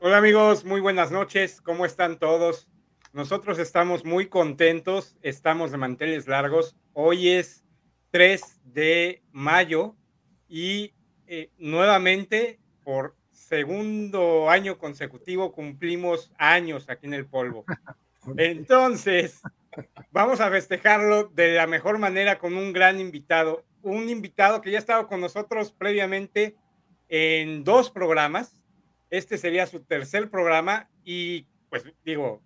Hola amigos, muy buenas noches. ¿Cómo están todos? Nosotros estamos muy contentos, estamos de manteles largos. Hoy es 3 de mayo y eh, nuevamente por segundo año consecutivo cumplimos años aquí en el polvo. Entonces, vamos a festejarlo de la mejor manera con un gran invitado, un invitado que ya ha estado con nosotros previamente en dos programas este sería su tercer programa y pues digo,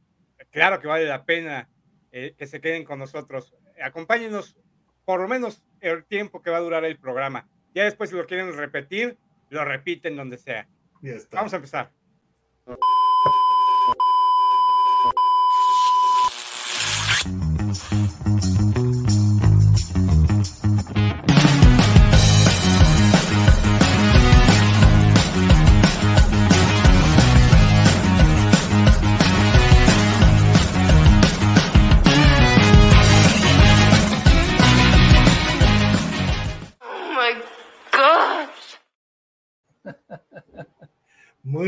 claro que vale la pena eh, que se queden con nosotros. Acompáñenos por lo menos el tiempo que va a durar el programa. Ya después si lo quieren repetir, lo repiten donde sea. Vamos a empezar.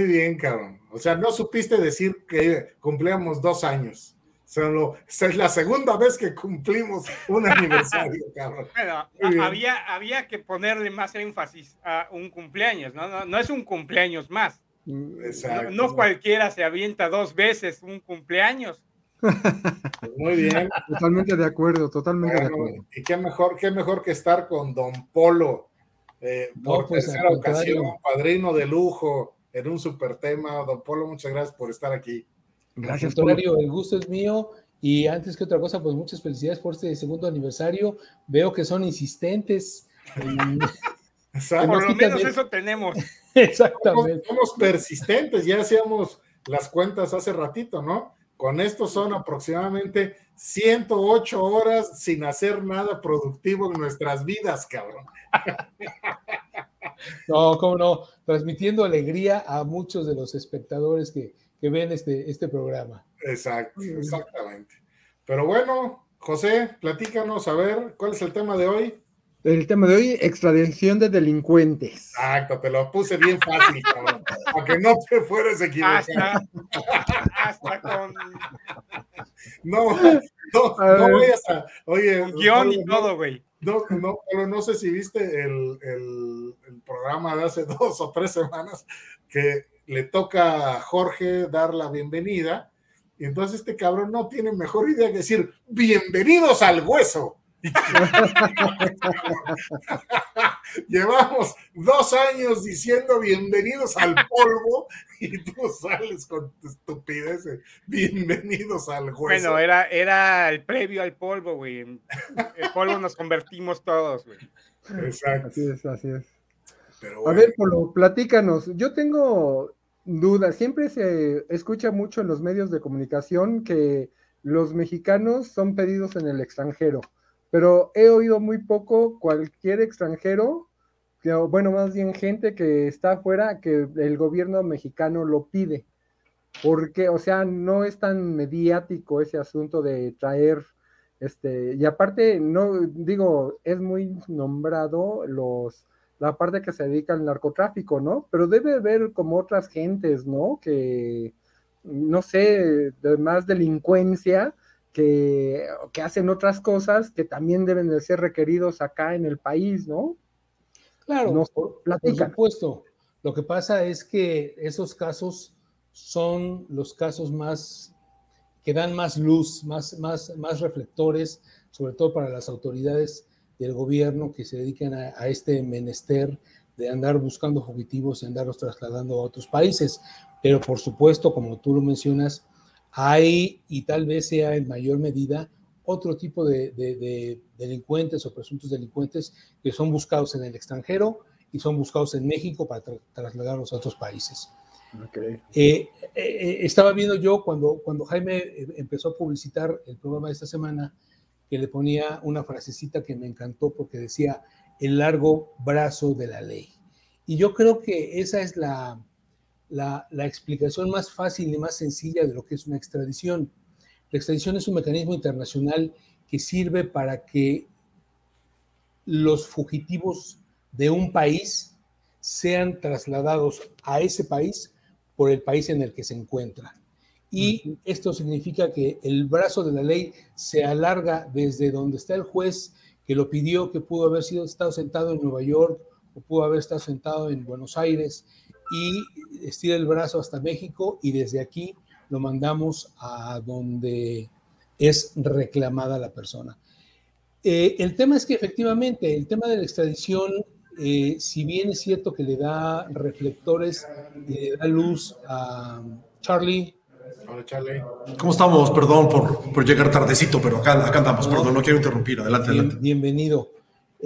Muy bien, cabrón. O sea, no supiste decir que cumplíamos dos años. Solo, es la segunda vez que cumplimos un aniversario, cabrón. Bueno, había, había que ponerle más énfasis a un cumpleaños, ¿no? No, es un cumpleaños más. Exacto. No, cualquiera se avienta dos veces un cumpleaños. muy bien. Totalmente de acuerdo, totalmente de acuerdo. Y qué mejor, qué mejor que estar con Don Polo eh, por pues, tercera ocasión, padrino de lujo en un super tema. Don Polo, muchas gracias por estar aquí. Gracias, Mario. El gusto es mío. Y antes que otra cosa, pues muchas felicidades por este segundo aniversario. Veo que son insistentes. por lo menos eso tenemos. Exactamente. Somos, persistentes, ya hacíamos las cuentas hace ratito, ¿no? Con esto son aproximadamente 108 horas sin hacer nada productivo en nuestras vidas, cabrón. No, cómo no, transmitiendo alegría a muchos de los espectadores que, ven este, este programa. Exacto, exactamente. Pero bueno, José, platícanos a ver, ¿cuál es el tema de hoy? El tema de hoy, extradición de delincuentes. Exacto, te lo puse bien fácil, cabrón, para que no te fueres equivocado. Hasta, hasta con... No, no, no vayas a... Oye... Un guion y todo, güey. No, no, pero no sé si viste el, el, programa de hace dos o tres semanas que le toca a Jorge dar la bienvenida. Y entonces este cabrón no tiene mejor idea que decir, bienvenidos al hueso. Llevamos dos años diciendo bienvenidos al polvo y tú sales con tu estupidez. Bienvenidos al hueso. Bueno, era, era el previo al polvo, güey. El polvo nos convertimos todos, güey. Exacto. Así es, así es. A ver, Polo, platícanos. Yo tengo dudas. Siempre se escucha mucho en los medios de comunicación que los mexicanos son pedidos en el extranjero pero he oído muy poco cualquier extranjero, bueno, más bien gente que está afuera, que el gobierno mexicano lo pide. Porque, o sea, no es tan mediático ese asunto de traer, este, y aparte, no, digo, es muy nombrado los, la parte que se dedica al narcotráfico, ¿no? Pero debe haber como otras gentes, ¿no? Que, no sé, de más delincuencia, que, hacen otras cosas que también deben de ser requeridos acá en el país, ¿no? Claro, por, supuesto. Lo que pasa es que esos casos son los casos más que dan más luz, más, más, más reflectores, sobre todo para las autoridades del gobierno que se dedican a, a este menester de andar buscando fugitivos y andarlos trasladando a otros países. Pero por supuesto, como tú lo mencionas, hay, y tal vez sea en mayor medida, otro tipo de, delincuentes o presuntos delincuentes que son buscados en el extranjero y son buscados en México para trasladarlos a otros países. Eh, eh, eh, estaba viendo yo cuando, cuando Jaime empezó a publicitar el programa de esta semana, que le ponía una frasecita que me encantó porque decía el largo brazo de la ley. Y yo creo que esa es la, la, explicación más fácil y más sencilla de lo que es una extradición. La extradición es un mecanismo internacional que sirve para que los fugitivos de un país sean trasladados a ese país por el país en el que se encuentra. Y esto significa que el brazo de la ley se alarga desde donde está el juez que lo pidió, que pudo haber sido, estado sentado en Nueva York o pudo haber estado sentado en Buenos Aires y estira el brazo hasta México y desde aquí lo mandamos a donde es reclamada la persona. Eh, el tema es que efectivamente el tema de la extradición, eh, si bien es cierto que le da reflectores y le da luz a Charlie. Hola Charlie. ¿Cómo estamos? Perdón por, por llegar tardecito, pero acá, acá andamos, perdón, no quiero interrumpir. Adelante, adelante. Bienvenido.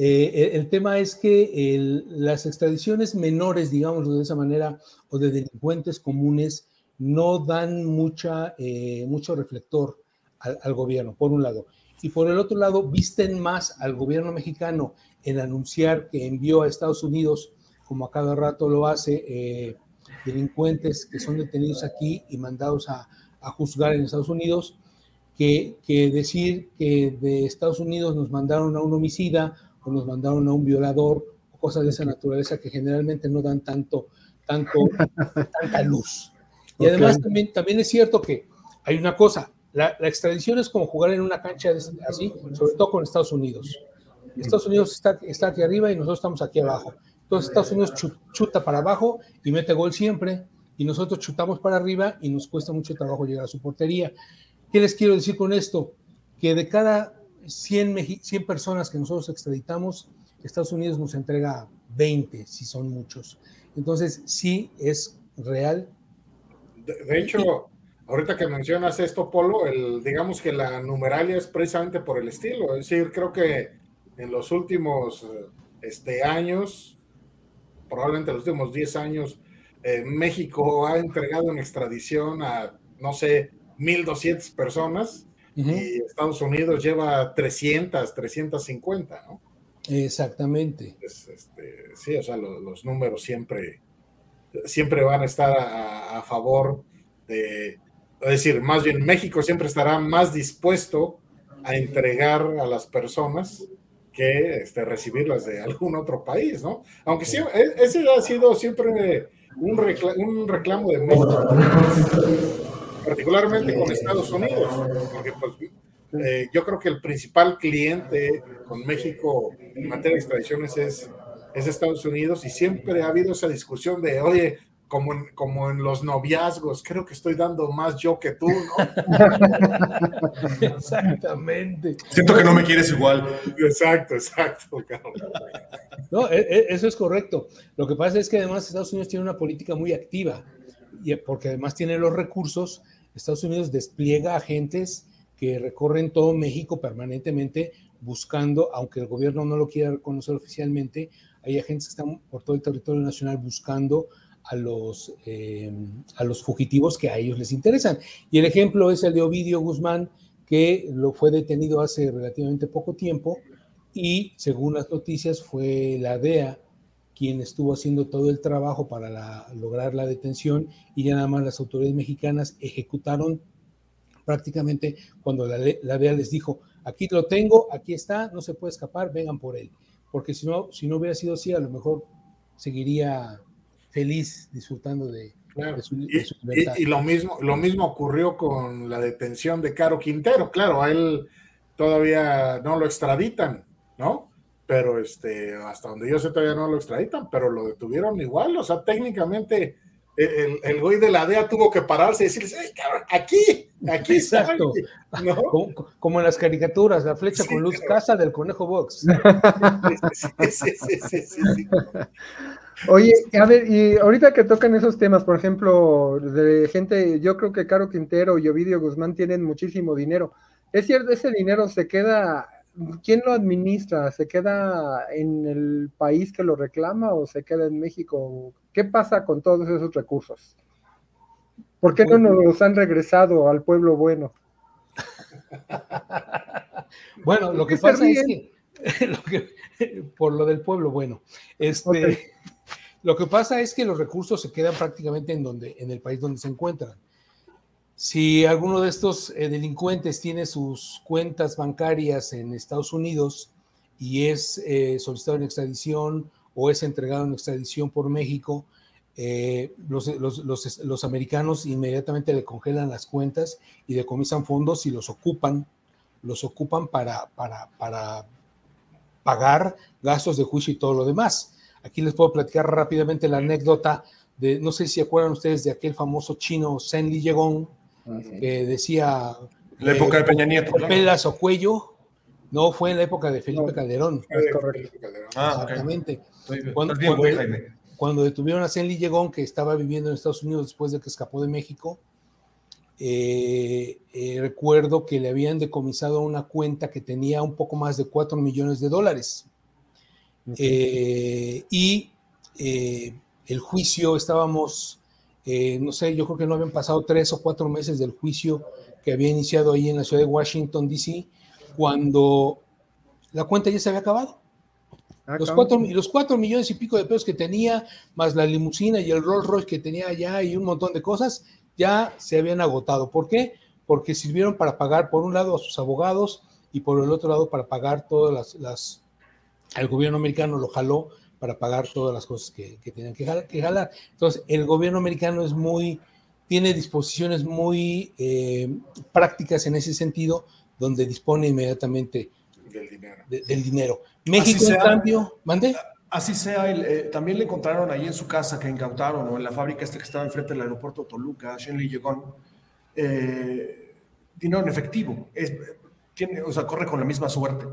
Eh, el, tema es que las extradiciones menores, digamos de esa manera, o de delincuentes comunes, no dan mucha, eh, mucho reflector al, gobierno, por un lado. Y por el otro lado, visten más al gobierno mexicano en anunciar que envió a Estados Unidos, como a cada rato lo hace, eh, delincuentes que son detenidos aquí y mandados a, a juzgar en Estados Unidos, que, que, decir que de Estados Unidos nos mandaron a un homicida o nos mandaron a un violador o cosas de esa naturaleza que generalmente no dan tanto, tanto, tanta luz. Y además también, también es cierto que hay una cosa, la, extradición es como jugar en una cancha así, sobre todo con Estados Unidos. Estados Unidos está, está aquí arriba y nosotros estamos aquí abajo. Entonces Estados Unidos chuta para abajo y mete gol siempre, y nosotros chutamos para arriba y nos cuesta mucho trabajo llegar a su portería. ¿Qué les quiero decir con esto? Que de cada 100, 100 personas que nosotros extraditamos, Estados Unidos nos entrega 20, si son muchos. Entonces, sí es real de, hecho, ahorita que mencionas esto, Polo, el, digamos que la numeralia es precisamente por el estilo. Es decir, creo que en los últimos este, años, probablemente los últimos 10 años, eh, México ha entregado en extradición a, no sé, 1.200 personas y Estados Unidos lleva 300, 350, ¿no? Exactamente. este, sí, o sea, los números siempre, siempre van a estar a, favor de, es decir, más bien México siempre estará más dispuesto a entregar a las personas que este, recibirlas de algún otro país, ¿no? Aunque sí, e, ese ha sido siempre un, un reclamo de México, particularmente con Estados Unidos, porque pues, eh, yo creo que el principal cliente con México en materia de extradiciones es es Estados Unidos y siempre ha habido esa discusión de, oye, como en, como en los noviazgos, creo que estoy dando más yo que tú, ¿no? Exactamente. Siento que no me quieres igual. Exacto, exacto. No, e, e, eso es correcto. Lo que pasa es que además Estados Unidos tiene una política muy activa, y porque además tiene los recursos, Estados Unidos despliega agentes que recorren todo México permanentemente buscando, aunque el gobierno no lo quiera reconocer oficialmente, hay agentes que están por todo el territorio nacional buscando a los, eh, a los fugitivos que a ellos les interesan. Y el ejemplo es el de Ovidio Guzmán, que lo fue detenido hace relativamente poco tiempo y según las noticias fue la DEA quien estuvo haciendo todo el trabajo para lograr la detención y ya nada más las autoridades mexicanas ejecutaron prácticamente cuando la, la DEA les dijo, aquí lo tengo, aquí está, no se puede escapar, vengan por él porque si no, si no hubiera sido así, a lo mejor seguiría feliz disfrutando de, su, libertad. Y, lo, mismo, lo mismo ocurrió con la detención de Caro Quintero. Claro, a él todavía no lo extraditan, ¿no? Pero este, hasta donde yo sé todavía no lo extraditan, pero lo detuvieron igual. O sea, técnicamente el, el güey de la DEA tuvo que pararse y decirles, aquí, aquí Exacto. Como, en las caricaturas, la flecha con luz casa del conejo box. Sí, sí, sí, Oye, a ver, y ahorita que tocan esos temas, por ejemplo, de gente, yo creo que Caro Quintero y Ovidio Guzmán tienen muchísimo dinero. ¿Es cierto, ese dinero se queda ¿quién lo administra? ¿Se queda en el país que lo reclama o se queda en México? ¿Qué pasa con todos esos recursos? ¿Por qué no nos los han regresado al pueblo bueno? bueno, lo que pasa es que, por lo del pueblo bueno, este, lo que pasa es que los recursos se quedan prácticamente en donde, en el país donde se encuentran. Si alguno de estos eh, delincuentes tiene sus cuentas bancarias en Estados Unidos y es eh, solicitado en extradición o es entregado en extradición por México, eh, los, americanos inmediatamente le congelan las cuentas y decomisan fondos y los ocupan, los ocupan para, para, para pagar gastos de juicio y todo lo demás. Aquí les puedo platicar rápidamente la anécdota de, no sé si acuerdan ustedes de aquel famoso chino Zen Li Yegong, que decía... La época de Peña Nieto. Pelas o cuello. No, fue en la época de Felipe Calderón. Ah, Exactamente. Cuando, cuando detuvieron a Zenli Llegón, que estaba viviendo en Estados Unidos después de que escapó de México, eh, eh, recuerdo que le habían decomisado una cuenta que tenía un poco más de 4 millones de dólares. Eh, y el juicio, estábamos, no sé, yo creo que no habían pasado tres o cuatro meses del juicio que había iniciado ahí en la ciudad de Washington, D.C., cuando la cuenta ya se había acabado. Ah, los, cuatro, los cuatro millones y pico de pesos que tenía, más la limusina y el Rolls Royce que tenía allá y un montón de cosas, ya se habían agotado. ¿Por qué? Porque sirvieron para pagar, por un lado, a sus abogados y por el otro lado, para pagar todas las. las el gobierno americano lo jaló para pagar todas las cosas que, que tenían que jalar, Entonces, el gobierno americano es muy. tiene disposiciones muy eh, prácticas en ese sentido, donde dispone inmediatamente del dinero. del dinero. México, en cambio, mande. Así sea, eh, también le encontraron ahí en su casa que incautaron, o en la fábrica esta que estaba enfrente del aeropuerto de Toluca, Shenley Yegon, eh, dinero en efectivo. Es, tiene, o sea, corre con la misma suerte.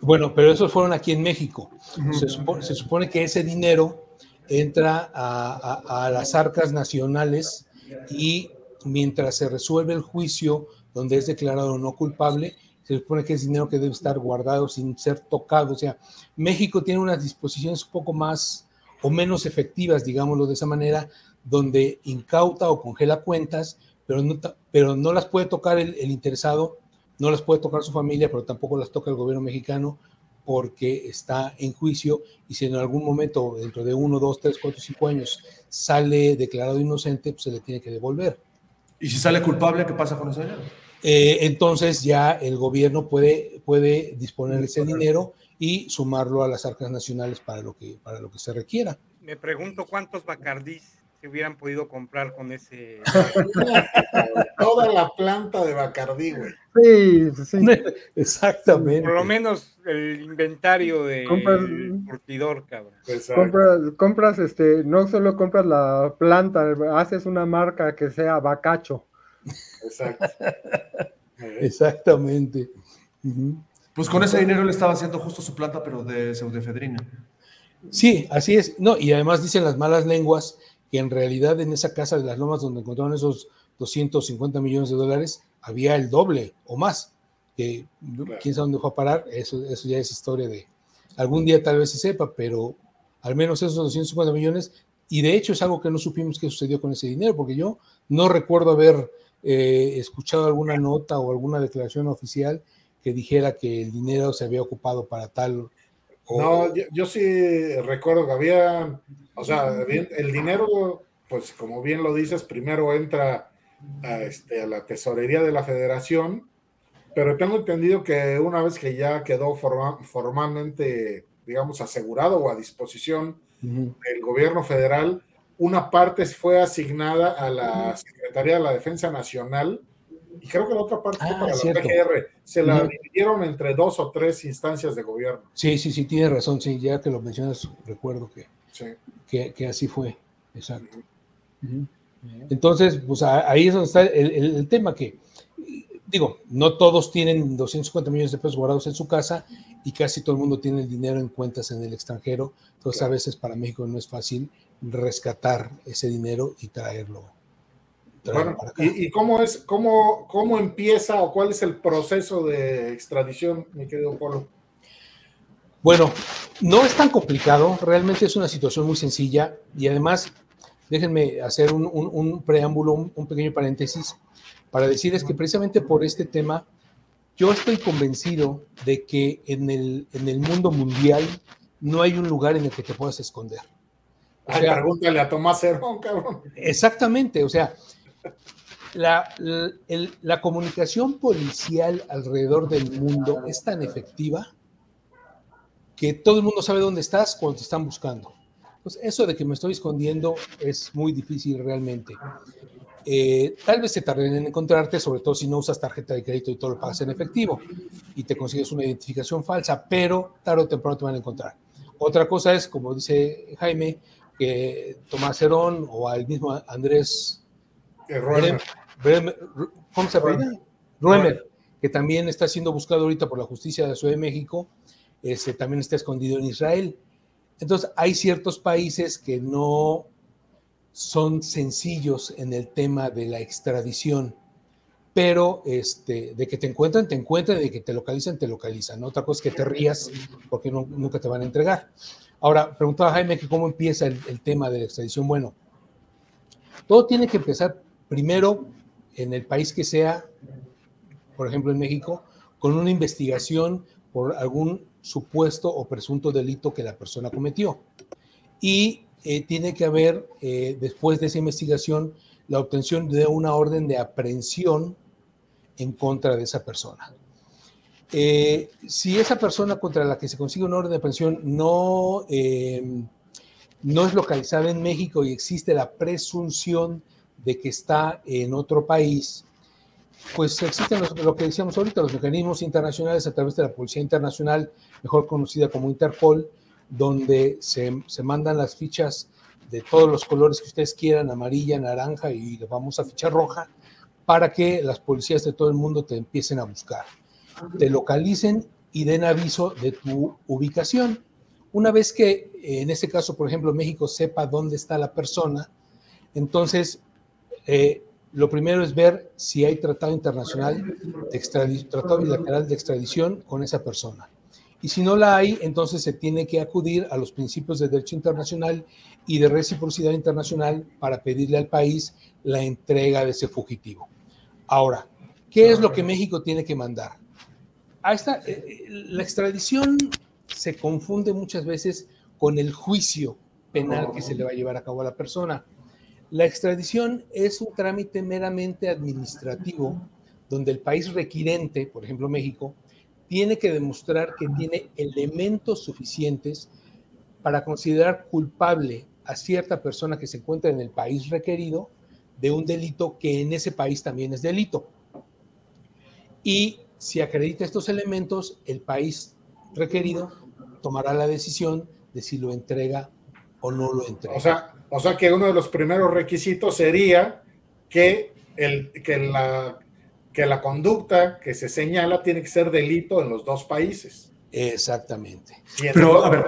Bueno, pero esos fueron aquí en México. se, supone, que ese dinero entra a, a, las arcas nacionales y mientras se resuelve el juicio donde es declarado no culpable, se supone que es dinero que debe estar guardado sin ser tocado. O sea, México tiene unas disposiciones un poco más o menos efectivas, digámoslo de esa manera, donde incauta o congela cuentas, pero no, pero no las puede tocar el, interesado, no las puede tocar su familia, pero tampoco las toca el gobierno mexicano porque está en juicio y si en algún momento, dentro de uno, dos, tres, cuatro, cinco años, sale declarado inocente, pues se le tiene que devolver. ¿Y si sale culpable, qué pasa con ese dinero? Eh, entonces ya el gobierno puede, puede disponer ese dinero y sumarlo a las arcas nacionales para lo que, para lo que se requiera. Me pregunto cuántos Bacardís se hubieran podido comprar con ese. Toda la planta de Bacardí, güey. Sí, sí. Exactamente. Por lo menos el inventario de curtidor, cabrón. Compras, compras, este, no solo compras la planta, haces una marca que sea Bacacho. Exacto. Exactamente. Pues con ese dinero le estaba haciendo justo su planta, pero de pseudefedrina. Sí, así es. No, y además dicen las malas lenguas que en realidad en esa casa de las lomas donde encontraron esos 250 millones de dólares, había el doble o más. Que quién sabe dónde fue a parar, eso, eso ya es historia de algún día tal vez se sepa, pero al menos esos 250 millones, y de hecho es algo que no supimos qué sucedió con ese dinero, porque yo no recuerdo haber eh, escuchado alguna nota o alguna declaración oficial que dijera que el dinero se había ocupado para tal. No, yo, sí recuerdo que había, o sea, el dinero, pues como bien lo dices, primero entra a, este, a la tesorería de la federación, pero tengo entendido que una vez que ya quedó formalmente, digamos, asegurado o a disposición del gobierno federal, una parte fue asignada a la Secretaría de la Defensa Nacional y creo que la otra parte fue ah, para la PGR. Se la dividieron entre dos o tres instancias de gobierno. Sí, sí, sí, tiene razón. Sí, ya que lo mencionas, recuerdo que, que, así fue. Exacto. Entonces, pues ahí es donde está el, tema que, digo, no todos tienen 250 millones de pesos guardados en su casa y casi todo el mundo tiene el dinero en cuentas en el extranjero. Entonces, a veces para México no es fácil rescatar ese dinero y traerlo. Bueno, ¿y, cómo es, cómo, cómo empieza o cuál es el proceso de extradición, mi querido Polo? Bueno, no es tan complicado, realmente es una situación muy sencilla y además, déjenme hacer un, preámbulo, un, pequeño paréntesis, para decirles que precisamente por este tema, yo estoy convencido de que en el, en el mundo mundial no hay un lugar en el que te puedas esconder. Ay, pregúntale a Tomás Herón, cabrón. Exactamente, o sea, la, la, comunicación policial alrededor del mundo es tan efectiva que todo el mundo sabe dónde estás cuando te están buscando. Pues eso de que me estoy escondiendo es muy difícil realmente. Eh, tal vez se tarden en encontrarte, sobre todo si no usas tarjeta de crédito y todo lo pagas en efectivo y te consigues una identificación falsa, pero tarde o temprano te van a encontrar. Otra cosa es, como dice Jaime, que Tomás Herón o al mismo Andrés ¿cómo se? Ruemer, que también está siendo buscado ahorita por la justicia de la Ciudad de México, este, también está escondido en Israel. Entonces, hay ciertos países que no son sencillos en el tema de la extradición, pero este, de que te encuentran, te encuentran, de que te localizan, te localizan. Otra cosa es que te rías porque nunca te van a entregar. Ahora, preguntaba Jaime que cómo empieza el, el tema de la extradición. Bueno, todo tiene que empezar primero en el país que sea, por ejemplo en México, con una investigación por algún supuesto o presunto delito que la persona cometió. Y eh, tiene que haber, eh, después de esa investigación, la obtención de una orden de aprehensión en contra de esa persona. Eh, si esa persona contra la que se consigue una orden de aprehensión no, no es localizada en México y existe la presunción de que está en otro país, pues existen lo que decíamos ahorita, los mecanismos internacionales a través de la Policía Internacional, mejor conocida como Interpol, donde se, se, mandan las fichas de todos los colores que ustedes quieran, amarilla, naranja y vamos a ficha roja, para que las policías de todo el mundo te empiecen a buscar, te localicen y den aviso de tu ubicación. Una vez que, en este caso, por ejemplo, México sepa dónde está la persona, entonces eh, lo primero es ver si hay tratado internacional, de tratado bilateral de extradición con esa persona. Y si no la hay, entonces se tiene que acudir a los principios de derecho internacional y de reciprocidad internacional para pedirle al país la entrega de ese fugitivo. Ahora, ¿qué es lo que México tiene que mandar? A esta, eh, eh, la extradición se confunde muchas veces con el juicio penal que se le va a llevar a cabo a la persona. La extradición es un trámite meramente administrativo donde el país requirente, por ejemplo México, tiene que demostrar que tiene elementos suficientes para considerar culpable a cierta persona que se encuentra en el país requerido de un delito que en ese país también es delito. Y si acredita estos elementos, el país requerido tomará la decisión de si lo entrega o no lo entrega. O sea, o sea que uno de los primeros requisitos sería que, el, que la que la conducta que se señala tiene que ser delito en los dos países. Exactamente. Pero, a ver,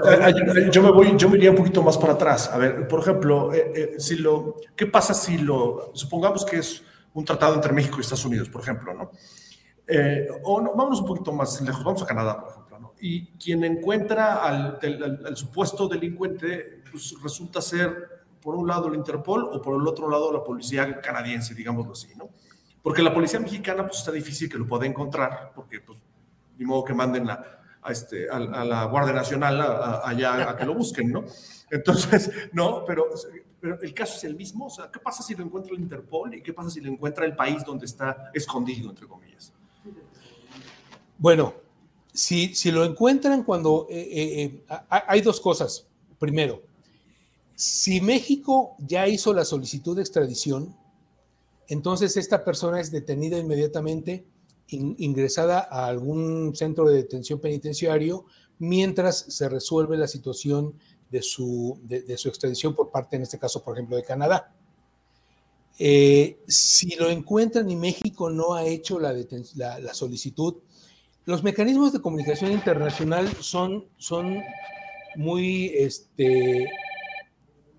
eh, yo me voy, yo me iría un poquito más para atrás. A ver, por ejemplo, eh, eh, si lo, ¿qué pasa si lo, supongamos que es un tratado entre México y Estados Unidos, por ejemplo, ¿no? o no, vámonos un poquito más lejos, vamos a Canadá, por ejemplo, ¿no? Y quien encuentra al, al supuesto delincuente, pues resulta ser, por un lado, el Interpol o por el otro lado, la policía canadiense, digámoslo así, ¿no? Porque la policía mexicana, pues está difícil que lo pueda encontrar, porque, pues, ni modo que manden a, este, a, la Guardia Nacional allá a que lo busquen, ¿no? Entonces, no, pero, pero el caso es el mismo. O sea, ¿qué pasa si lo encuentra el Interpol y qué pasa si lo encuentra el país donde está escondido, entre comillas? Bueno, si, si lo encuentran cuando eh, eh, eh, hay dos cosas. Primero, si México ya hizo la solicitud de extradición, entonces esta persona es detenida inmediatamente, ingresada a algún centro de detención penitenciario, mientras se resuelve la situación de su, de, su extradición por parte, en este caso, por ejemplo, de Canadá. Eh, si lo encuentran y México no ha hecho la, la, solicitud, los mecanismos de comunicación internacional son, son muy este,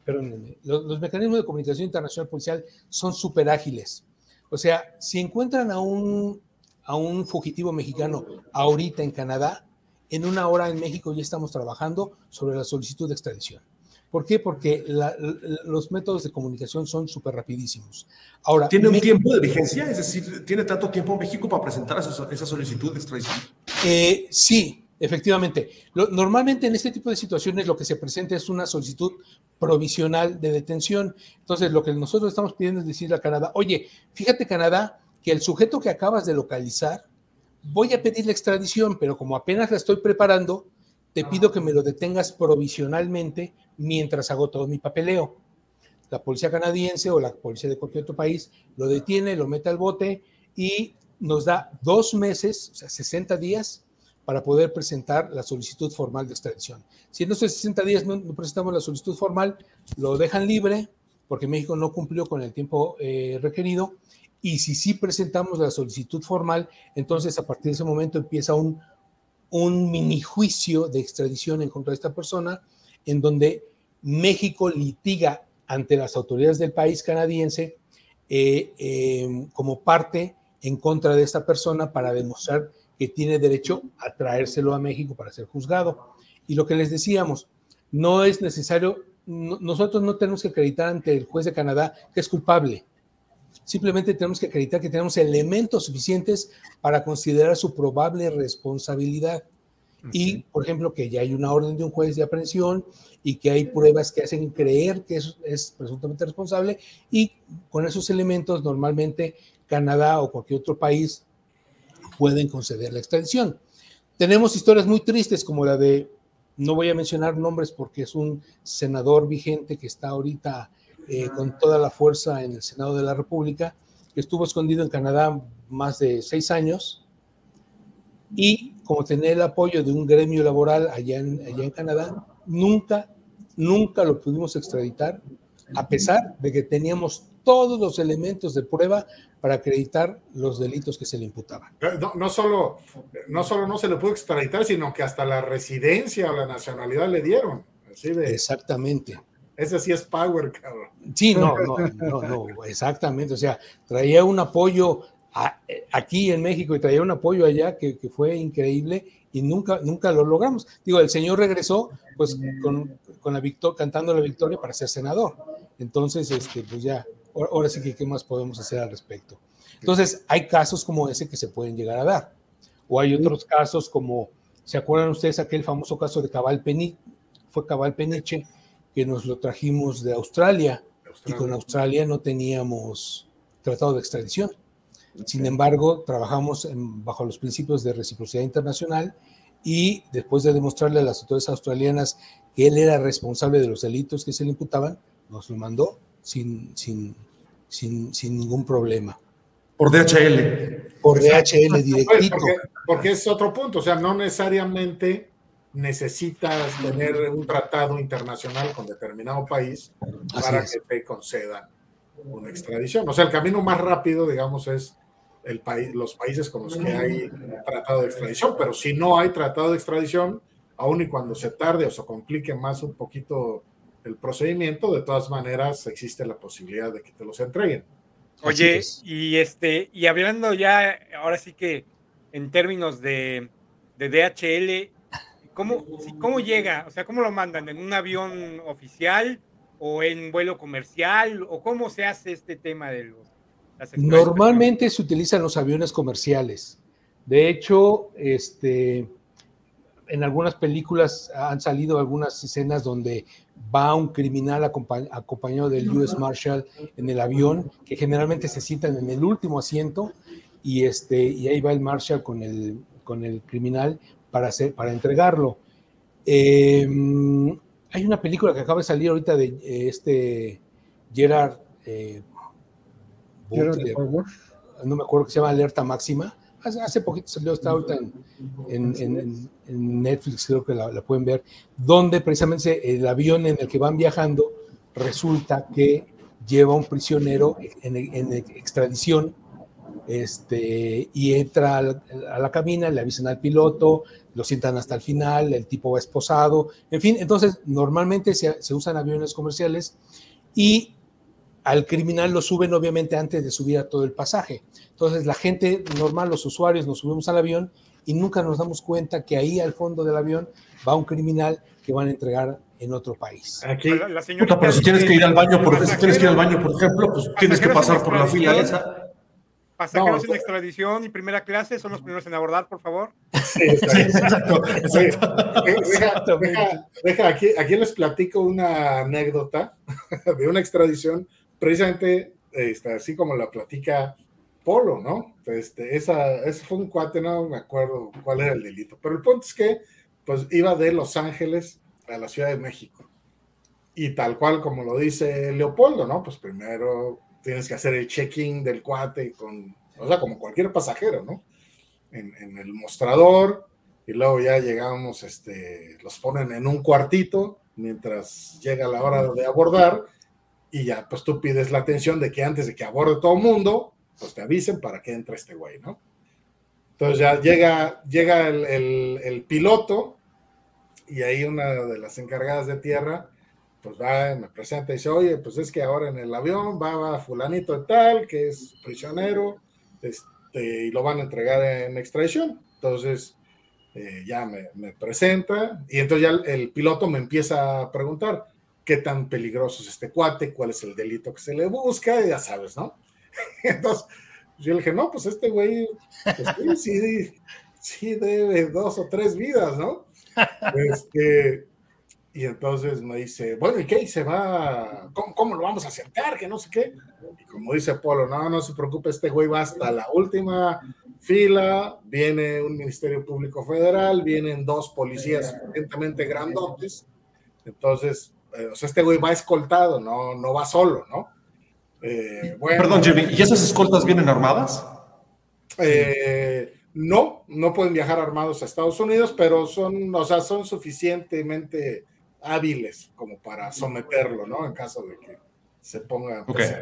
perdónenme, los, mecanismos de comunicación internacional policial son súper ágiles. O sea, si encuentran a un, a un fugitivo mexicano ahorita en Canadá, en una hora en México ya estamos trabajando sobre la solicitud de extradición. ¿Por qué? Porque los métodos de comunicación son súper rapidísimos. Ahora, ¿Tiene un tiempo de vigencia? Es decir, ¿tiene tanto tiempo México para presentar esa, solicitud de extradición? Eh, sí, Efectivamente. normalmente en este tipo de situaciones lo que se presenta es una solicitud provisional de detención. Entonces, lo que nosotros estamos pidiendo es decirle a Canadá, oye, fíjate Canadá, que el sujeto que acabas de localizar, voy a pedir la extradición, pero como apenas la estoy preparando, te pido que me lo detengas provisionalmente mientras hago todo mi papeleo. La policía canadiense o la policía de cualquier otro país lo detiene, lo mete al bote y nos da dos meses, o sea, 60 días, para poder presentar la solicitud formal de extradición. Si en esos 60 días no, presentamos la solicitud formal, lo dejan libre porque México no cumplió con el tiempo eh, requerido. Y si sí presentamos la solicitud formal, entonces a partir de ese momento empieza un, un mini juicio de extradición en contra de esta persona, en donde México litiga ante las autoridades del país canadiense eh, eh, como parte en contra de esta persona para demostrar que tiene derecho a traérselo a México para ser juzgado. Y lo que les decíamos, no es necesario, nosotros no tenemos que acreditar ante el juez de Canadá que es culpable. Simplemente tenemos que acreditar que tenemos elementos suficientes para considerar su probable responsabilidad. Y, por ejemplo, que ya hay una orden de un juez de aprehensión y que hay pruebas que hacen creer que es, es presuntamente responsable. Y con esos elementos, normalmente Canadá o cualquier otro país pueden conceder la extradición. Tenemos historias muy tristes como la de, no voy a mencionar nombres porque es un senador vigente que está ahorita eh, con toda la fuerza en el Senado de la República, que estuvo escondido en Canadá más de seis años y como tenía el apoyo de un gremio laboral allá en, allá en Canadá, nunca, nunca lo pudimos extraditar, a pesar de que teníamos todos los elementos de prueba para acreditar los delitos que se le imputaban. No, no, solo, no solo no se le pudo extraditar, sino que hasta la residencia o la nacionalidad le dieron. Exactamente. Ese sí es power, cabrón. Sí, no, no, no, no, exactamente. O sea, traía un apoyo aquí en México y traía un apoyo allá que, que, fue increíble y nunca, nunca lo logramos. Digo, el señor regresó pues con, con la victoria, cantando la victoria para ser senador. Entonces, este, pues ya, ahora sí que qué más podemos hacer al respecto. Entonces, hay casos como ese que se pueden llegar a dar. O hay otros casos como, ¿se acuerdan ustedes aquel famoso caso de Cabal Peniche? Fue Cabal Peniche, que nos lo trajimos de Australia, y con Australia no teníamos tratado de extradición. Sin embargo, trabajamos bajo los principios de reciprocidad internacional y después de demostrarle a las autoridades australianas que él era responsable de los delitos que se le imputaban, nos lo mandó sin, sin, sin, sin ningún problema. Por DHL. Por DHL directito. Porque, porque, es otro punto, o sea, no necesariamente necesitas tener un tratado internacional con determinado país para que te concedan una extradición. O sea, el camino más rápido, digamos, es el país, los países con los que hay tratado de extradición, pero si no hay tratado de extradición, aun y cuando se tarde o se complique más un poquito el procedimiento, de todas maneras existe la posibilidad de que te los entreguen. Oye, y este, y hablando ya, ahora sí que en términos de, de DHL, ¿cómo, ¿cómo llega? O sea, ¿cómo lo mandan? ¿En un avión oficial o en vuelo comercial? ¿O cómo se hace este tema de los Normalmente se utilizan los aviones comerciales. De hecho, este, en algunas películas han salido algunas escenas donde va un criminal acompañado del US Marshal en el avión, que generalmente se sientan en el último asiento y, este, y ahí va el Marshal con el, con el criminal para, hacer, para entregarlo. Em, hay una película que acaba de salir ahorita de este Gerard eh, no me acuerdo que se llama Alerta Máxima. Hace, poquito salió, está ahorita en, Netflix, creo que la, pueden ver, donde precisamente el avión en el que van viajando resulta que lleva un prisionero en, extradición este, y entra a la, cabina, le avisan al piloto, lo sientan hasta el final, el tipo va esposado, en fin, entonces normalmente se, se usan aviones comerciales y al criminal lo suben obviamente antes de subir a todo el pasaje. Entonces la gente normal, los usuarios, nos subimos al avión y nunca nos damos cuenta que ahí al fondo del avión va un criminal que van a entregar en otro país. Aquí, la, pero si tienes que ir al baño, por, si tienes que ir al baño, por ejemplo, pues tienes que pasar por la fila esa. Pasajeros en extradición y primera clase son los primeros en abordar, por favor. Sí, exacto. exacto, Deja, aquí, aquí les platico una anécdota de una extradición precisamente, este, así como la platica Polo, ¿no? Este, esa, ese fue un cuate, no me acuerdo cuál era el delito, pero el punto es que pues iba de Los Ángeles a la Ciudad de México. Y tal cual como lo dice Leopoldo, ¿no? Pues primero tienes que hacer el check-in del cuate con, o sea, como cualquier pasajero, ¿no? En, en, el mostrador y luego ya llegamos, este, los ponen en un cuartito mientras llega la hora de abordar y ya, pues tú pides la atención de que antes de que aborde todo el mundo, pues te avisen para que entre este güey, ¿no? Entonces ya llega, llega el, piloto y ahí una de las encargadas de tierra pues va, me presenta y dice, oye, pues es que ahora en el avión va, fulanito de tal, que es prisionero, este, y lo van a entregar en extradición. Entonces, eh, ya me, presenta, y entonces ya el, piloto me empieza a preguntar, ¿qué tan peligroso es este cuate? ¿Cuál es el delito que se le busca? Y ya sabes, ¿no? Entonces, yo le dije, no, pues este güey, pues sí, sí, sí debe dos o tres vidas, ¿no? Este, y entonces me dice, bueno, ¿y qué? se va? ¿Cómo, lo vamos a acercar? Que no sé qué. Y como dice Polo, no, no se preocupe, este güey va hasta la última fila, viene un Ministerio Público Federal, vienen dos policías suficientemente grandotes. Entonces, eh, o sea, este güey va escoltado, no, no va solo, ¿no? Eh, Perdón, Jimmy, ¿y esas escoltas vienen armadas? Eh, no, no pueden viajar armados a Estados Unidos, pero son, o sea, son suficientemente hábiles como para someterlo, ¿no? En caso de que se ponga. Pues,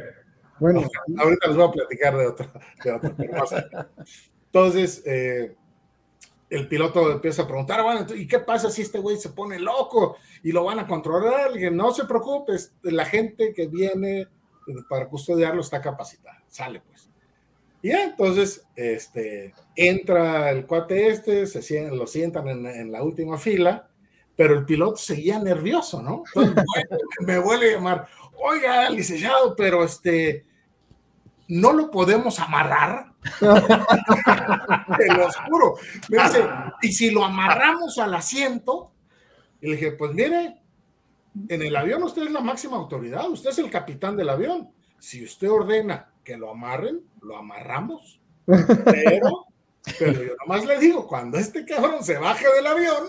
bueno, ahorita les voy a platicar de otra, de Entonces, eh, el piloto empieza a preguntar, bueno, ¿y qué pasa si este güey se pone loco y lo van a controlar? Y no se preocupe, la gente que viene para custodiarlo está capacitada. Sale pues. Y entonces, este, entra el cuate este, se, lo sientan en, en la última fila pero el piloto seguía nervioso, ¿no? Entonces, me vuelve a llamar, oiga, licenciado, pero este, no lo podemos amarrar. Te lo juro. Me dice, y si lo amarramos al asiento, y le dije, pues mire, en el avión usted es la máxima autoridad, usted es el capitán del avión. Si usted ordena que lo amarren, lo amarramos. Pero, pero yo nomás le digo, cuando este cabrón se baje del avión,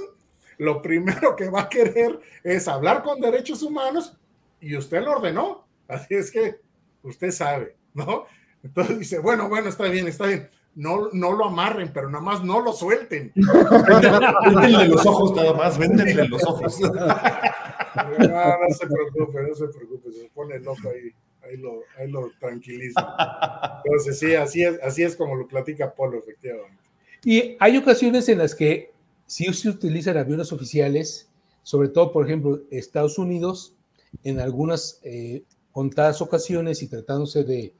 lo primero que va a querer es hablar con derechos humanos y usted lo ordenó. Así es que usted sabe, ¿no? Entonces dice, bueno, bueno, está bien, está bien. No, no lo amarren, pero nada más no lo suelten. Véndenle los ojos nada más, véndenle los ojos. No, no se preocupe, no se preocupe, se pone loco ahí, ahí lo, ahí lo tranquiliza. Entonces sí, así es, así es como lo platica Polo, efectivamente. Y hay ocasiones en las que si se utilizan aviones oficiales, sobre todo, por ejemplo, Estados Unidos, en algunas eh, contadas ocasiones y tratándose de,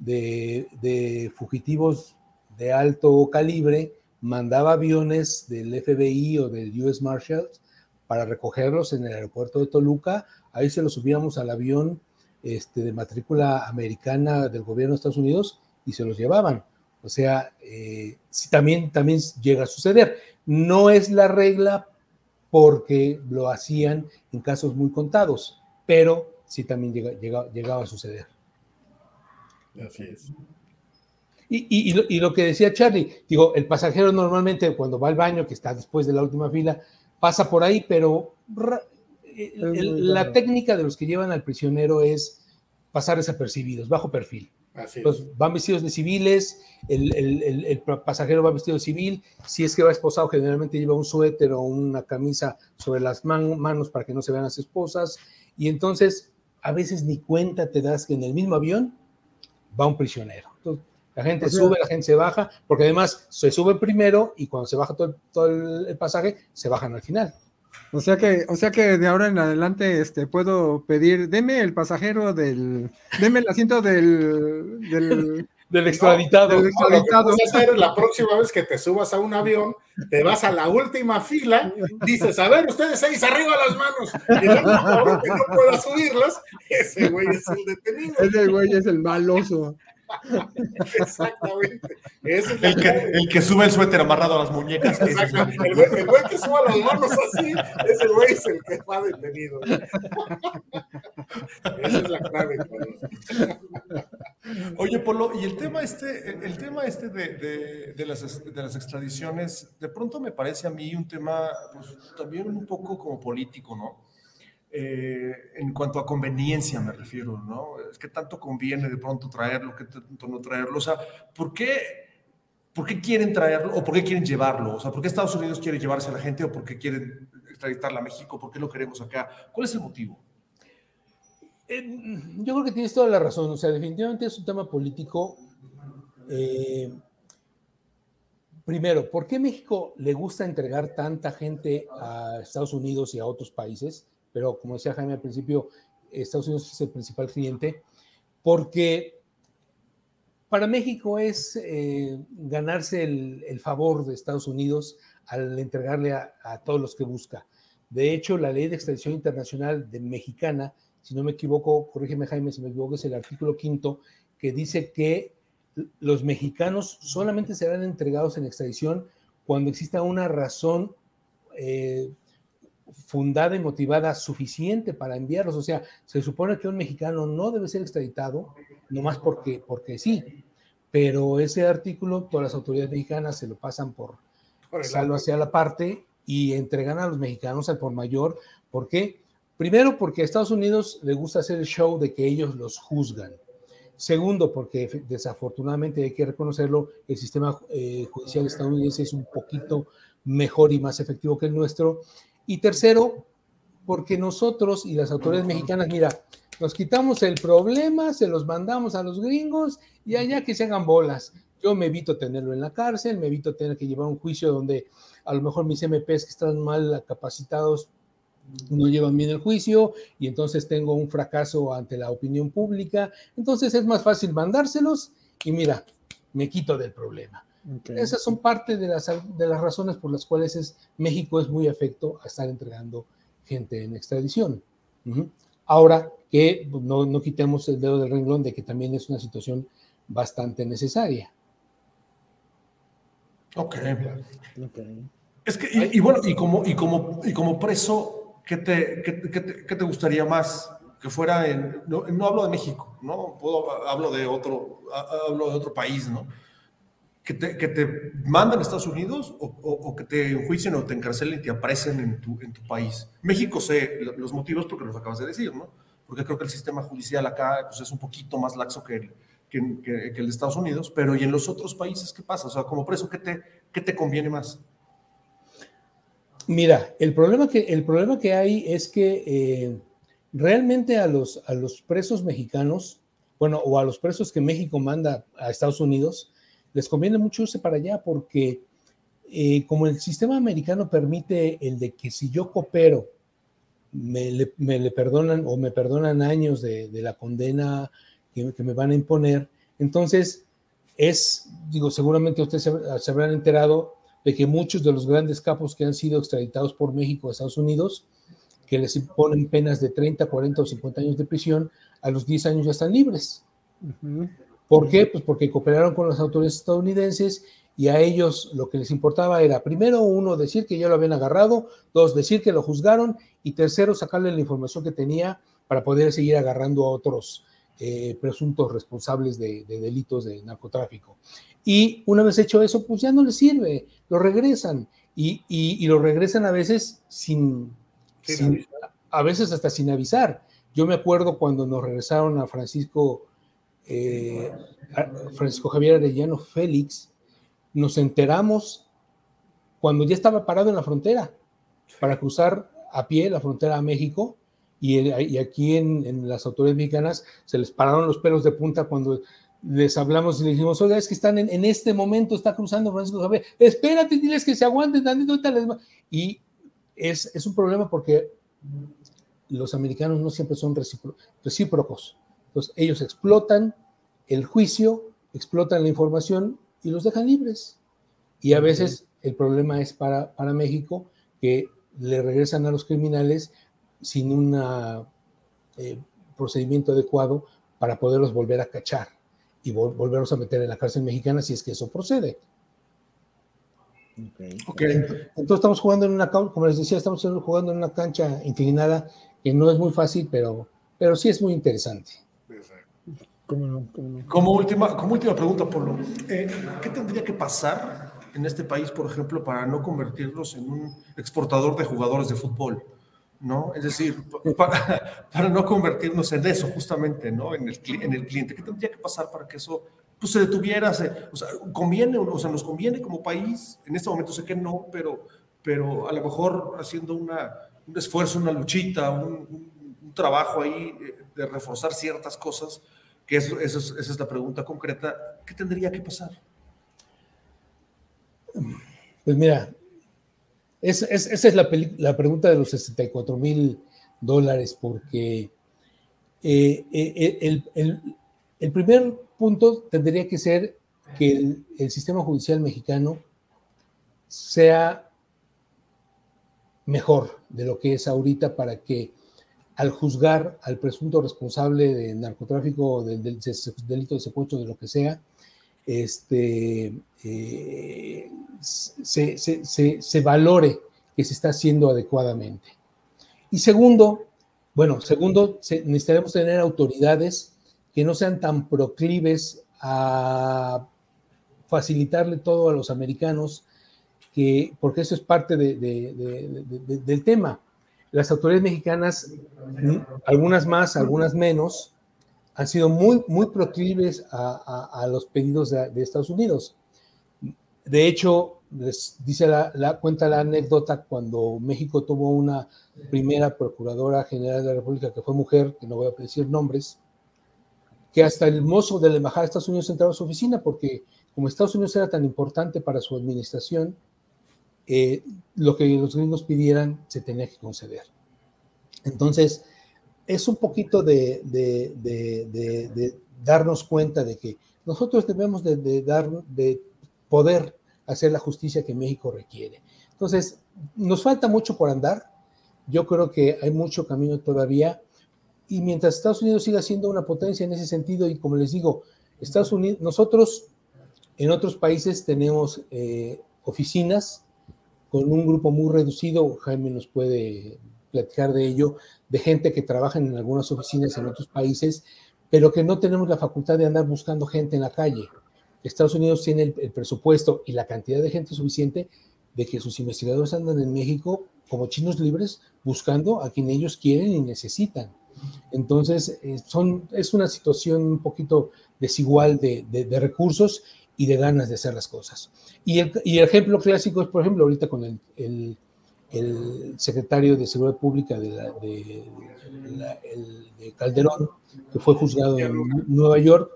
de, fugitivos de alto calibre, mandaba aviones del FBI o del US Marshals para recogerlos en el aeropuerto de Toluca. Ahí se los subíamos al avión este, de matrícula americana del gobierno de Estados Unidos y se los llevaban. O sea, eh, sí, también, también llega a suceder. No es la regla porque lo hacían en casos muy contados, pero sí también llegaba a suceder. Así es. Y, lo, que decía Charlie, digo, el pasajero normalmente cuando va al baño, que está después de la última fila, pasa por ahí, pero la técnica de los que llevan al prisionero es pasar desapercibidos, bajo perfil. Van vestidos de civiles, el, pasajero va vestido de civil, si es que va esposado, generalmente lleva un suéter o una camisa sobre las manos para que no se vean las esposas, y entonces a veces ni cuenta te das que en el mismo avión va un prisionero. la gente sube, la gente se baja, porque además se sube primero y cuando se baja todo, todo el pasaje, se bajan al final. O sea que, o sea que de ahora en adelante este puedo pedir, deme el pasajero del, deme el asiento del, del, del extraditado. la próxima vez que te subas a un avión, te vas a la última fila, dices, a ver, ustedes seis arriba las manos, y el que no pueda subirlas, ese güey es el detenido. Ese güey es el maloso. Exactamente. el, que, el, que, sube el suéter amarrado a las muñecas. Exactamente. El, güey, el güey, que suba las manos así, ese güey es el que va detenido. Esa es la clave. Oye, Polo, y el tema este, el tema este de, de, las, de las extradiciones, de pronto me parece a mí un tema pues, también un poco como político, ¿no? Eh, en cuanto a conveniencia me refiero, ¿no? Es que tanto conviene de pronto traerlo, que tanto no traerlo. O sea, ¿por qué, ¿por qué quieren traerlo o por qué quieren llevarlo? O sea, ¿por qué Estados Unidos quiere llevarse a la gente o por qué quieren extraditarla a México? ¿Por qué lo queremos acá? ¿Cuál es el motivo? Eh, yo creo que tienes toda la razón. O sea, definitivamente es un tema político. Eh, primero, ¿por qué México le gusta entregar tanta gente a Estados Unidos y a otros países? Pero como decía Jaime al principio, Estados Unidos es el principal cliente, porque para México es eh, ganarse el, favor de Estados Unidos al entregarle a, todos los que busca. De hecho, la ley de extradición internacional de mexicana, si no me equivoco, corrígeme Jaime si me equivoco, es el artículo quinto, que dice que los mexicanos solamente serán entregados en extradición cuando exista una razón eh, fundada y motivada suficiente para enviarlos. O sea, se supone que un mexicano no debe ser extraditado, nomás porque, porque sí. Pero ese artículo, todas las autoridades mexicanas se lo pasan por, salvo hacia la parte y entregan a los mexicanos al por mayor. ¿Por qué? Primero, porque a Estados Unidos le gusta hacer el show de que ellos los juzgan. Segundo, porque desafortunadamente hay que reconocerlo, el sistema eh, judicial estadounidense es un poquito mejor y más efectivo que el nuestro. Y tercero, porque nosotros y las autoridades mexicanas, mira, nos quitamos el problema, se los mandamos a los gringos y allá que se hagan bolas. Yo me evito tenerlo en la cárcel, me evito tener que llevar un juicio donde a lo mejor mis MPs que están mal capacitados no llevan bien el juicio y entonces tengo un fracaso ante la opinión pública. Entonces es más fácil mandárselos y mira, me quito del problema. Esas son parte de las, de las razones por las cuales es, México es muy afecto a estar entregando gente en extradición. Ahora que pues, no, no, quitemos el dedo del renglón de que también es una situación bastante necesaria. Ok. okay. Es que, y, bueno, y como, y, como, y como preso, ¿qué te, qué, te, qué te gustaría más? que fuera en, no, no, hablo de México, ¿no? Puedo, hablo de otro, hablo de otro país, ¿no? Que te, que mandan a Estados Unidos o, que te enjuicien o te encarcelen y te aparecen en tu, en tu país. México sé los motivos porque los acabas de decir, ¿no? Porque creo que el sistema judicial acá pues, es un poquito más laxo que el, que, el de Estados Unidos, pero ¿y en los otros países qué pasa? O sea, como preso, ¿qué te, qué te conviene más? Mira, el problema que, el problema que hay es que eh, realmente a los, a los presos mexicanos, bueno, o a los presos que México manda a Estados Unidos, les conviene mucho irse para allá porque eh, como el sistema americano permite el de que si yo coopero, me le, perdonan o me perdonan años de, la condena que, me van a imponer, entonces es, digo, seguramente ustedes se, habrán enterado de que muchos de los grandes capos que han sido extraditados por México a Estados Unidos, que les imponen penas de 30, 40 o 50 años de prisión, a los 10 años ya están libres. ¿Por qué? Pues porque cooperaron con las autoridades estadounidenses y a ellos lo que les importaba era, primero, uno, decir que ya lo habían agarrado, dos, decir que lo juzgaron y tercero, sacarle la información que tenía para poder seguir agarrando a otros eh, presuntos responsables de, delitos de narcotráfico. Y una vez hecho eso, pues ya no les sirve, lo regresan y, lo regresan a veces sin, a veces hasta sin avisar. Yo me acuerdo cuando nos regresaron a Francisco eh, Francisco Javier Arellano Félix, nos enteramos cuando ya estaba parado en la frontera para cruzar a pie la frontera a México y, aquí en, las autoridades mexicanas se les pararon los pelos de punta cuando les hablamos y les dijimos, oiga, es que están en, este momento, está cruzando Francisco Javier, espérate, diles que se aguanten y es, es un problema porque los americanos no siempre son recíprocos. Entonces, ellos explotan el juicio, explotan la información y los dejan libres. Y a veces el problema es para, para México que le regresan a los criminales sin un eh, procedimiento adecuado para poderlos volver a cachar y volverlos a meter en la cárcel mexicana si es que eso procede. Okay. Entonces estamos jugando en una, como les decía, estamos jugando en una cancha inclinada que no es muy fácil, pero, pero sí es muy interesante. Como, última, como última pregunta, Polo, eh, ¿qué tendría que pasar en este país, por ejemplo, para no convertirnos en un exportador de jugadores de fútbol? ¿no? Es decir, para, para, no convertirnos en eso, justamente, ¿no? En el, en el cliente. ¿Qué tendría que pasar para que eso pues, se detuviera? o sea, conviene, o sea, nos conviene como país. En este momento sé que no, pero, pero a lo mejor haciendo una, un esfuerzo, una luchita, un, un, trabajo ahí de reforzar ciertas cosas, que eso, esa es la pregunta concreta, ¿qué tendría que pasar? Pues mira, esa es la, la, pregunta de los 64 mil dólares, porque eh, eh, el, primer punto tendría que ser que el, sistema judicial mexicano sea mejor de lo que es ahorita para que al juzgar al presunto responsable de narcotráfico, del, delito de secuestro, de lo que sea, este, eh, se, valore que se está haciendo adecuadamente. Y segundo, bueno, segundo, necesitaremos tener autoridades que no sean tan proclives a facilitarle todo a los americanos, que, porque eso es parte del tema. Las autoridades mexicanas, algunas más, algunas menos, han sido muy, muy proclives a, los pedidos de, Estados Unidos. De hecho, dice la, cuenta la anécdota cuando México tuvo una primera procuradora general de la República que fue mujer, que no voy a decir nombres, que hasta el mozo de la embajada de Estados Unidos entraba a su oficina porque como Estados Unidos era tan importante para su administración, eh, lo que los gringos pidieran se tenía que conceder. Entonces, es un poquito de, darnos cuenta de que nosotros debemos de, dar, de poder hacer la justicia que México requiere. Entonces, nos falta mucho por andar. Yo creo que hay mucho camino todavía. Y mientras Estados Unidos siga siendo una potencia en ese sentido, y como les digo, Estados Unidos, nosotros en otros países tenemos eh, oficinas con un grupo muy reducido, Jaime nos puede platicar de ello, de gente que trabaja en algunas oficinas en otros países, pero que no tenemos la facultad de andar buscando gente en la calle. Estados Unidos tiene el, presupuesto y la cantidad de gente suficiente de que sus investigadores andan en México como chinos libres buscando a quien ellos quieren y necesitan. Entonces, eh, es una situación un poquito desigual de, recursos y de ganas de hacer las cosas. Y el, y el, ejemplo clásico es, por ejemplo, ahorita con el el secretario de Seguridad Pública de, Calderón, que fue juzgado en Nueva York,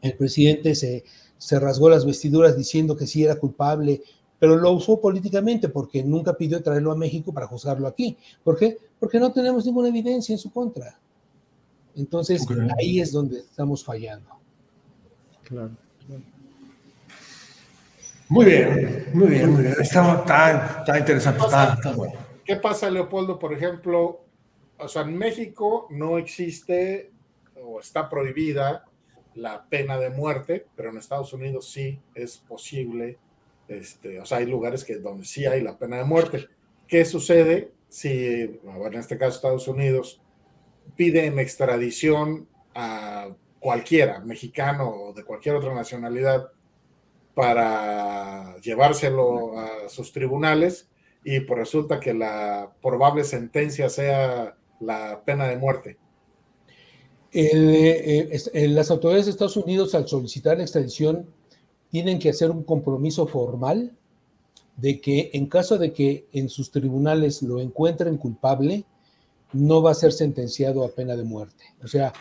el presidente se, se rasgó las vestiduras diciendo que sí era culpable, pero lo usó políticamente porque nunca pidió traerlo a México para juzgarlo aquí. ¿Por qué? Porque no tenemos ninguna evidencia en su contra. Entonces, ahí es donde estamos fallando. Claro. Muy bien, muy bien, muy bien. Está, tan interesante, está, bueno. ¿Qué pasa, Leopoldo, por ejemplo? O sea, en México no existe o está prohibida la pena de muerte, pero en Estados Unidos sí es posible. Este, o sea, hay lugares que, donde sí hay la pena de muerte. ¿Qué sucede si, en este caso Estados Unidos, pide en extradición a cualquiera, mexicano o de cualquier otra nacionalidad, para llevárselo a sus tribunales y pues resulta que la probable sentencia sea la pena de muerte. Eh, las autoridades de Estados Unidos al solicitar la extradición tienen que hacer un compromiso formal de que en caso de que en sus tribunales lo encuentren culpable, no va a ser sentenciado a pena de muerte. O sea,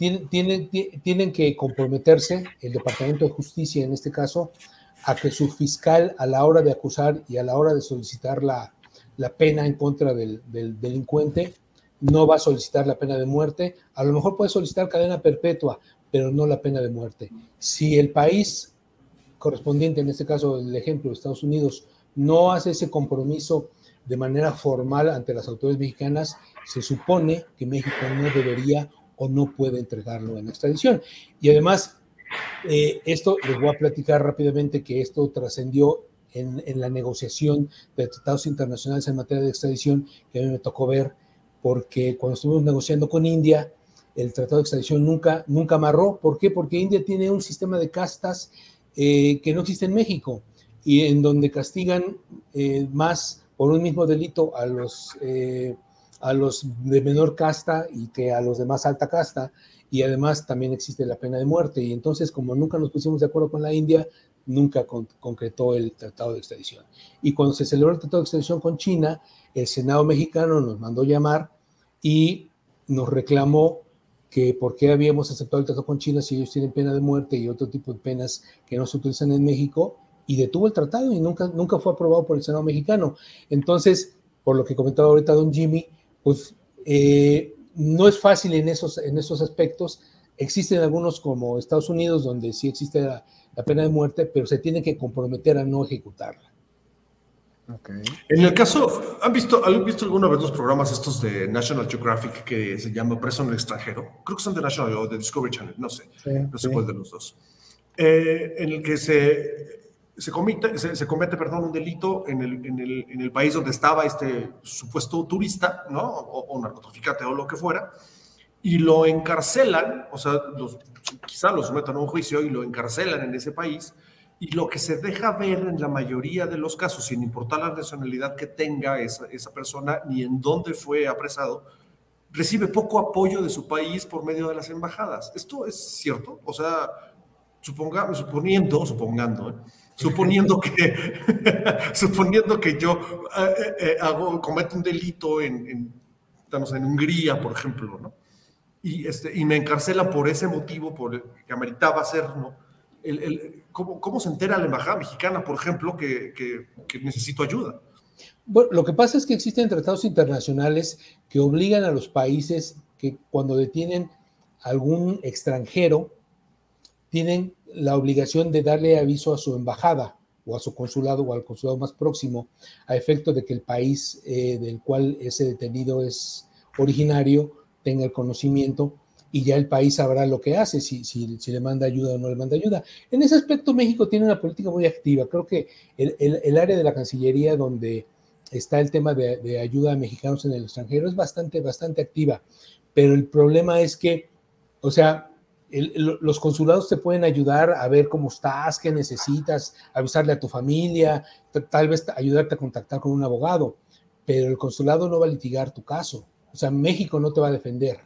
tienen, tienen, que comprometerse, el Departamento de Justicia en este caso, a que su fiscal a la hora de acusar y a la hora de solicitar la, pena en contra del, delincuente, no va a solicitar la pena de muerte. A lo mejor puede solicitar cadena perpetua, pero no la pena de muerte. Si el país correspondiente, en este caso el ejemplo de Estados Unidos, no hace ese compromiso de manera formal ante las autoridades mexicanas, se supone que México no debería o no puede entregarlo en extradición. Y además, eh, esto les voy a platicar rápidamente que esto trascendió en, la negociación de tratados internacionales en materia de extradición que a mí me tocó ver, porque cuando estuvimos negociando con India, el tratado de extradición nunca, nunca amarró. ¿Por qué? Porque India tiene un sistema de castas eh, que no existe en México y en donde castigan eh, más por un mismo delito a los, a los de menor casta y que a los de más alta casta. Y además también existe la pena de muerte. Y entonces, como nunca nos pusimos de acuerdo con la India, nunca concretó el tratado de extradición. Y cuando se celebró el tratado de extradición con China, el Senado mexicano nos mandó llamar y nos reclamó que por qué habíamos aceptado el tratado con China si ellos tienen pena de muerte y otro tipo de penas que no se utilizan en México, y detuvo el tratado y nunca, nunca fue aprobado por el Senado mexicano. Entonces, por lo que comentaba ahorita don Jimmy, pues eh, no es fácil en esos, en esos aspectos. Existen algunos como Estados Unidos donde sí existe la, la pena de muerte, pero se tiene que comprometer a no ejecutarla. En el caso, ¿han visto, ¿han visto alguna vez los programas estos de National Geographic que se llama Preso en el extranjero? Creo que son de National o de Discovery Channel, no sé, no sé cuál de los dos. Eh, en el que se, se comete, se, comete perdón, un delito en el, en, el, en el, país donde estaba este supuesto turista, ¿no? O, o, narcotraficante o lo que fuera, y lo encarcelan, o sea, los, quizá lo sometan a un juicio y lo encarcelan en ese país y lo que se deja ver en la mayoría de los casos, sin importar la nacionalidad que tenga esa, esa persona ni en dónde fue apresado, recibe poco apoyo de su país por medio de las embajadas. ¿Esto es cierto? O sea, suponga, suponiendo, supongando, ¿eh? Suponiendo que, suponiendo que yo eh, eh, hago, cometo un delito en, en, en Hungría, por ejemplo, ¿no? Y, este, y me encarcelan por ese motivo, por el que ameritaba hacerlo, el, ¿cómo, se entera la embajada mexicana, por ejemplo, que, necesito ayuda? Bueno, lo que pasa es que existen tratados internacionales que obligan a los países que cuando detienen algún extranjero, tienen la obligación de darle aviso a su embajada o a su consulado o al consulado más próximo, a efecto de que el país eh, del cual ese detenido es originario tenga el conocimiento y ya el país sabrá lo que hace, si, si, le manda ayuda o no le manda ayuda. En ese aspecto México tiene una política muy activa. Creo que el, el, área de la Cancillería donde está el tema de, de, ayuda a mexicanos en el extranjero es bastante, bastante activa. Pero el problema es que, o sea, el, los consulados te pueden ayudar a ver cómo estás, qué necesitas, avisarle a tu familia, tal vez ayudarte a contactar con un abogado, pero el consulado no va a litigar tu caso. O sea, México no te va a defender.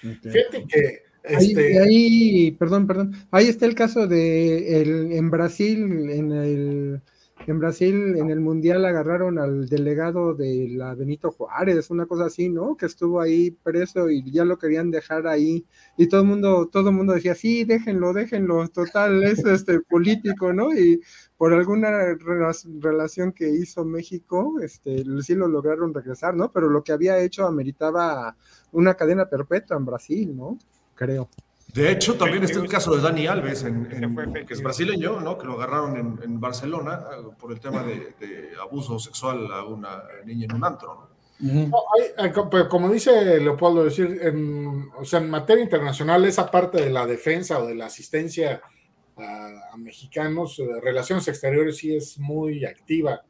Fíjate que este... Ahí, perdón, perdón. Ahí está el caso de el, en Brasil, en el en Brasil, en el Mundial agarraron al delegado de la Benito Juárez, una cosa así, ¿no? Que estuvo ahí preso y ya lo querían dejar ahí. Y todo el mundo, todo el mundo decía, sí, déjenlo, déjenlo, total, es este político, ¿no? Y por alguna relación que hizo México, este, sí lo lograron regresar, ¿no? Pero lo que había hecho ameritaba una cadena perpetua en Brasil, ¿no? Creo. De hecho, también está el caso de Dani Alves, en, que es brasileño, ¿no? que lo agarraron en, Barcelona eh, por el tema de, abuso sexual a una niña en un antro. como dice Leopoldo, decir, en, o sea, en materia internacional, esa parte de la defensa o de la asistencia a, mexicanos, de relaciones exteriores, sí es muy activa.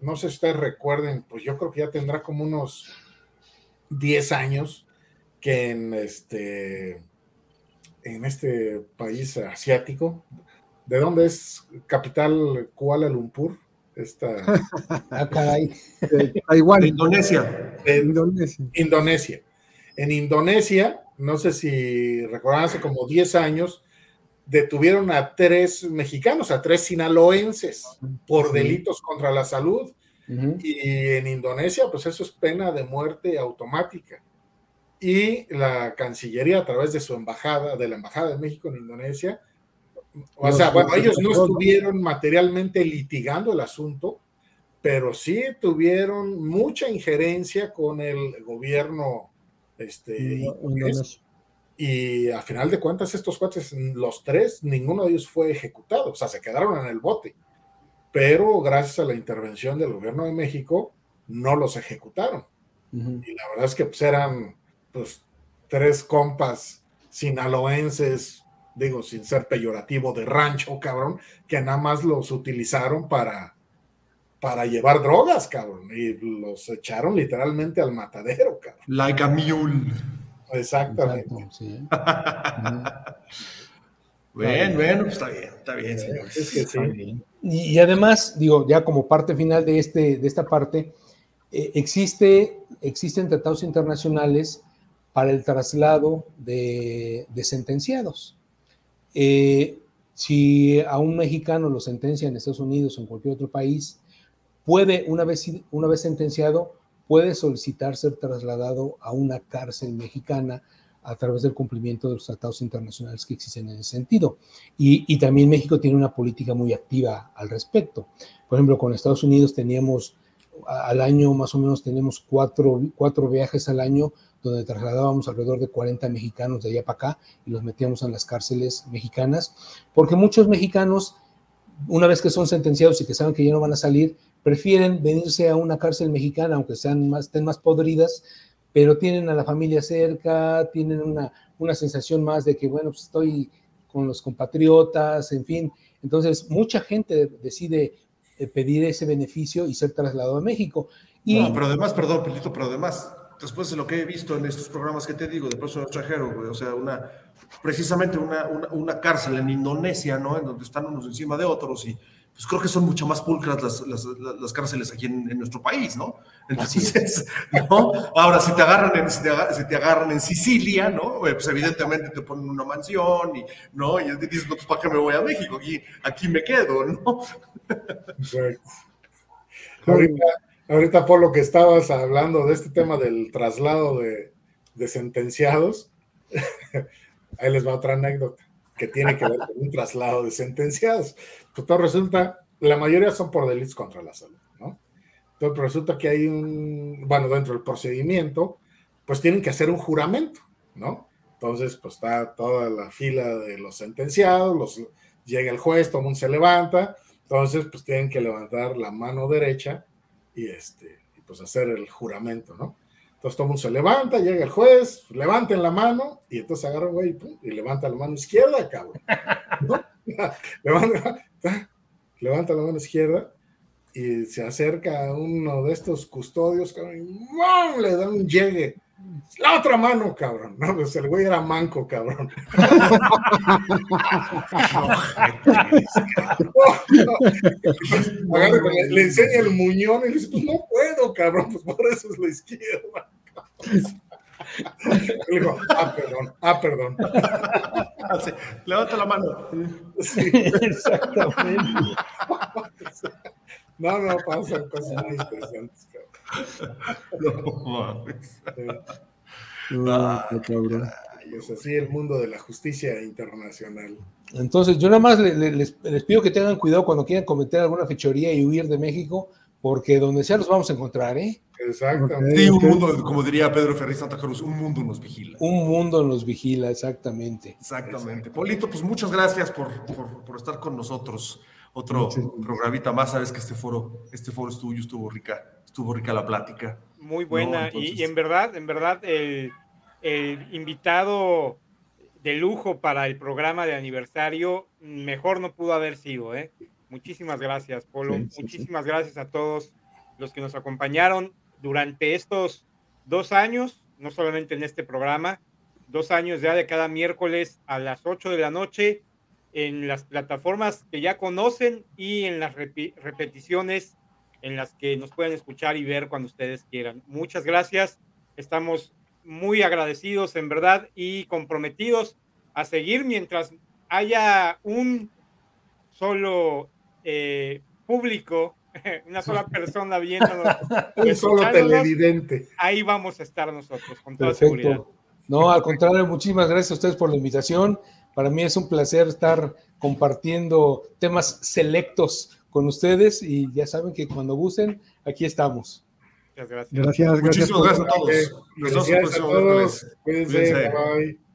No sé si ustedes recuerden, pues yo creo que ya tendrá como unos 10 años que en este en este país asiático. ¿De dónde es capital Kuala Lumpur? Esta... ah, caray. Indonesia. Indonesia. Indonesia. En Indonesia, no sé si recordan, hace como 10 años, detuvieron a tres mexicanos, a tres sinaloenses, por delitos contra la salud. Y en Indonesia, pues eso es pena de muerte automática y la Cancillería a través de su embajada, de la Embajada de México en Indonesia, o sea, bueno, ellos no estuvieron materialmente litigando el asunto, pero sí tuvieron mucha injerencia con el gobierno este, y a final de cuentas estos cuates, los tres, ninguno de ellos fue ejecutado, o sea, se quedaron en el bote, pero gracias a la intervención del gobierno de México, no los ejecutaron. Y la verdad es que pues, eran pues, tres compas sinaloenses, digo, sin ser peyorativo, de rancho, cabrón, que nada más los utilizaron para, para llevar drogas, cabrón, y los echaron literalmente al matadero, cabrón. Like a mule. Exactamente. bueno, bueno, pues está bien, está bien, señor. Es que sí. Y, además, digo, ya como parte final de, este, de esta parte, eh, existe, existen tratados internacionales para el traslado de, sentenciados. Eh, si a un mexicano lo sentencian en Estados Unidos o en cualquier otro país, puede, una vez, una vez sentenciado, puede solicitar ser trasladado a una cárcel mexicana a través del cumplimiento de los tratados internacionales que existen en ese sentido. Y, también México tiene una política muy activa al respecto. Por ejemplo, con Estados Unidos teníamos al año, más o menos tenemos cuatro, cuatro viajes al año donde trasladábamos alrededor de 40 mexicanos de allá para acá y los metíamos en las cárceles mexicanas, porque muchos mexicanos, una vez que son sentenciados y que saben que ya no van a salir, prefieren venirse a una cárcel mexicana, aunque sean más, estén más podridas, pero tienen a la familia cerca, tienen una, una sensación más de que, bueno, pues estoy con los compatriotas, en fin. Entonces, mucha gente decide eh, pedir ese beneficio y ser trasladado a México. No, pero además, perdón, Pelito, pero además, después de lo que he visto en estos programas que te digo de personal extranjero, o sea, una, precisamente una, una, cárcel en Indonesia, ¿no? En donde están unos encima de otros y pues creo que son mucho más pulcras las, las, las cárceles aquí en, nuestro país, ¿no? Entonces, ¿no? Ahora, si te agarran en, si te, agarran en Sicilia, ¿no? Pues evidentemente te ponen una mansión y, ¿no? Y dices, no, pues ¿para qué me voy a México? Aquí, aquí me quedo, ¿no? Ahorita, ahorita, por lo que estabas hablando de este tema del traslado de, de sentenciados, ahí les va otra anécdota que tiene que ver con un traslado de sentenciados. Pues todo resulta, la mayoría son por delitos contra la salud, ¿no? Entonces resulta que hay un, bueno, dentro del procedimiento, pues tienen que hacer un juramento, ¿no? Entonces, pues está toda la fila de los sentenciados, los, llega el juez, todo el mundo se levanta, entonces, pues tienen que levantar la mano derecha y este, y pues hacer el juramento, ¿no? Entonces todo el mundo se levanta, llega el juez, levanten la mano y entonces agarra güey y levanta la mano izquierda, cabrón. levanta, levanta, la mano izquierda y se acerca a uno de estos custodios, cabrón, y le da un llegue la otra mano, cabrón. No, pues el güey era manco, cabrón. le, enseña el muñón y le dice, pues no puedo, cabrón, pues por eso es la izquierda. Le digo, ah, perdón, ah, perdón. levanta la mano. Sí. Exactamente. No, no, pasan cosas muy interesantes, cabrón. No pues así el mundo de la justicia internacional. Entonces, yo nada más les, pido que tengan cuidado cuando quieran cometer alguna fechoría y huir de México, porque donde sea los vamos a encontrar, ¿eh? Exactamente. Sí, un mundo, como diría Pedro Ferriz Santa Cruz, un mundo nos vigila. Un mundo nos vigila, exactamente. Exactamente. Polito, pues muchas gracias por, por estar con nosotros otro programita más. Sabes que este foro, este foro es tuyo, estuvo rica, estuvo rica la plática. Muy buena. y, en verdad, en verdad, el, invitado de lujo para el programa de aniversario, mejor no pudo haber sido, ¿eh? Muchísimas gracias, Polo. Muchísimas gracias a todos los que nos acompañaron durante estos dos años, no solamente en este programa, dos años ya de cada miércoles a las 8 de la noche en las plataformas que ya conocen y en las repeticiones en las que nos pueden escuchar y ver cuando ustedes quieran. Muchas gracias. Estamos muy agradecidos en verdad y comprometidos a seguir mientras haya un solo eh, público, una sola persona viéndonos. un solo televidente. Ahí vamos a estar nosotros, con toda seguridad. No, al contrario, muchísimas gracias a ustedes por la invitación. Para mí es un placer estar compartiendo temas selectos con ustedes y ya saben que cuando gusten, aquí estamos. Muchas gracias. Gracias, Muchísimas gracias, a todos. Nos vemos todos. Cuídense. Bye.